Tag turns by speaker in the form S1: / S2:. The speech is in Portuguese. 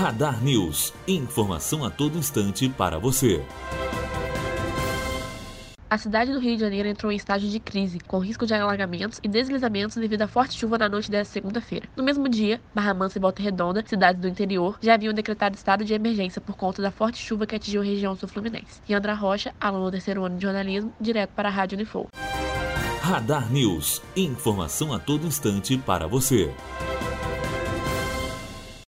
S1: Radar News. Informação a todo instante para você.
S2: A cidade do Rio de Janeiro entrou em estágio de crise, com risco de alagamentos e deslizamentos devido à forte chuva na noite desta segunda-feira. No mesmo dia, Barra Mansa e Volta Redonda, cidades do interior, já haviam decretado estado de emergência por conta da forte chuva que atingiu a região sul-fluminense. Yandra Rocha, aluno do terceiro ano de jornalismo, direto para a Rádio Unifol.
S1: Radar News. Informação a todo instante para você.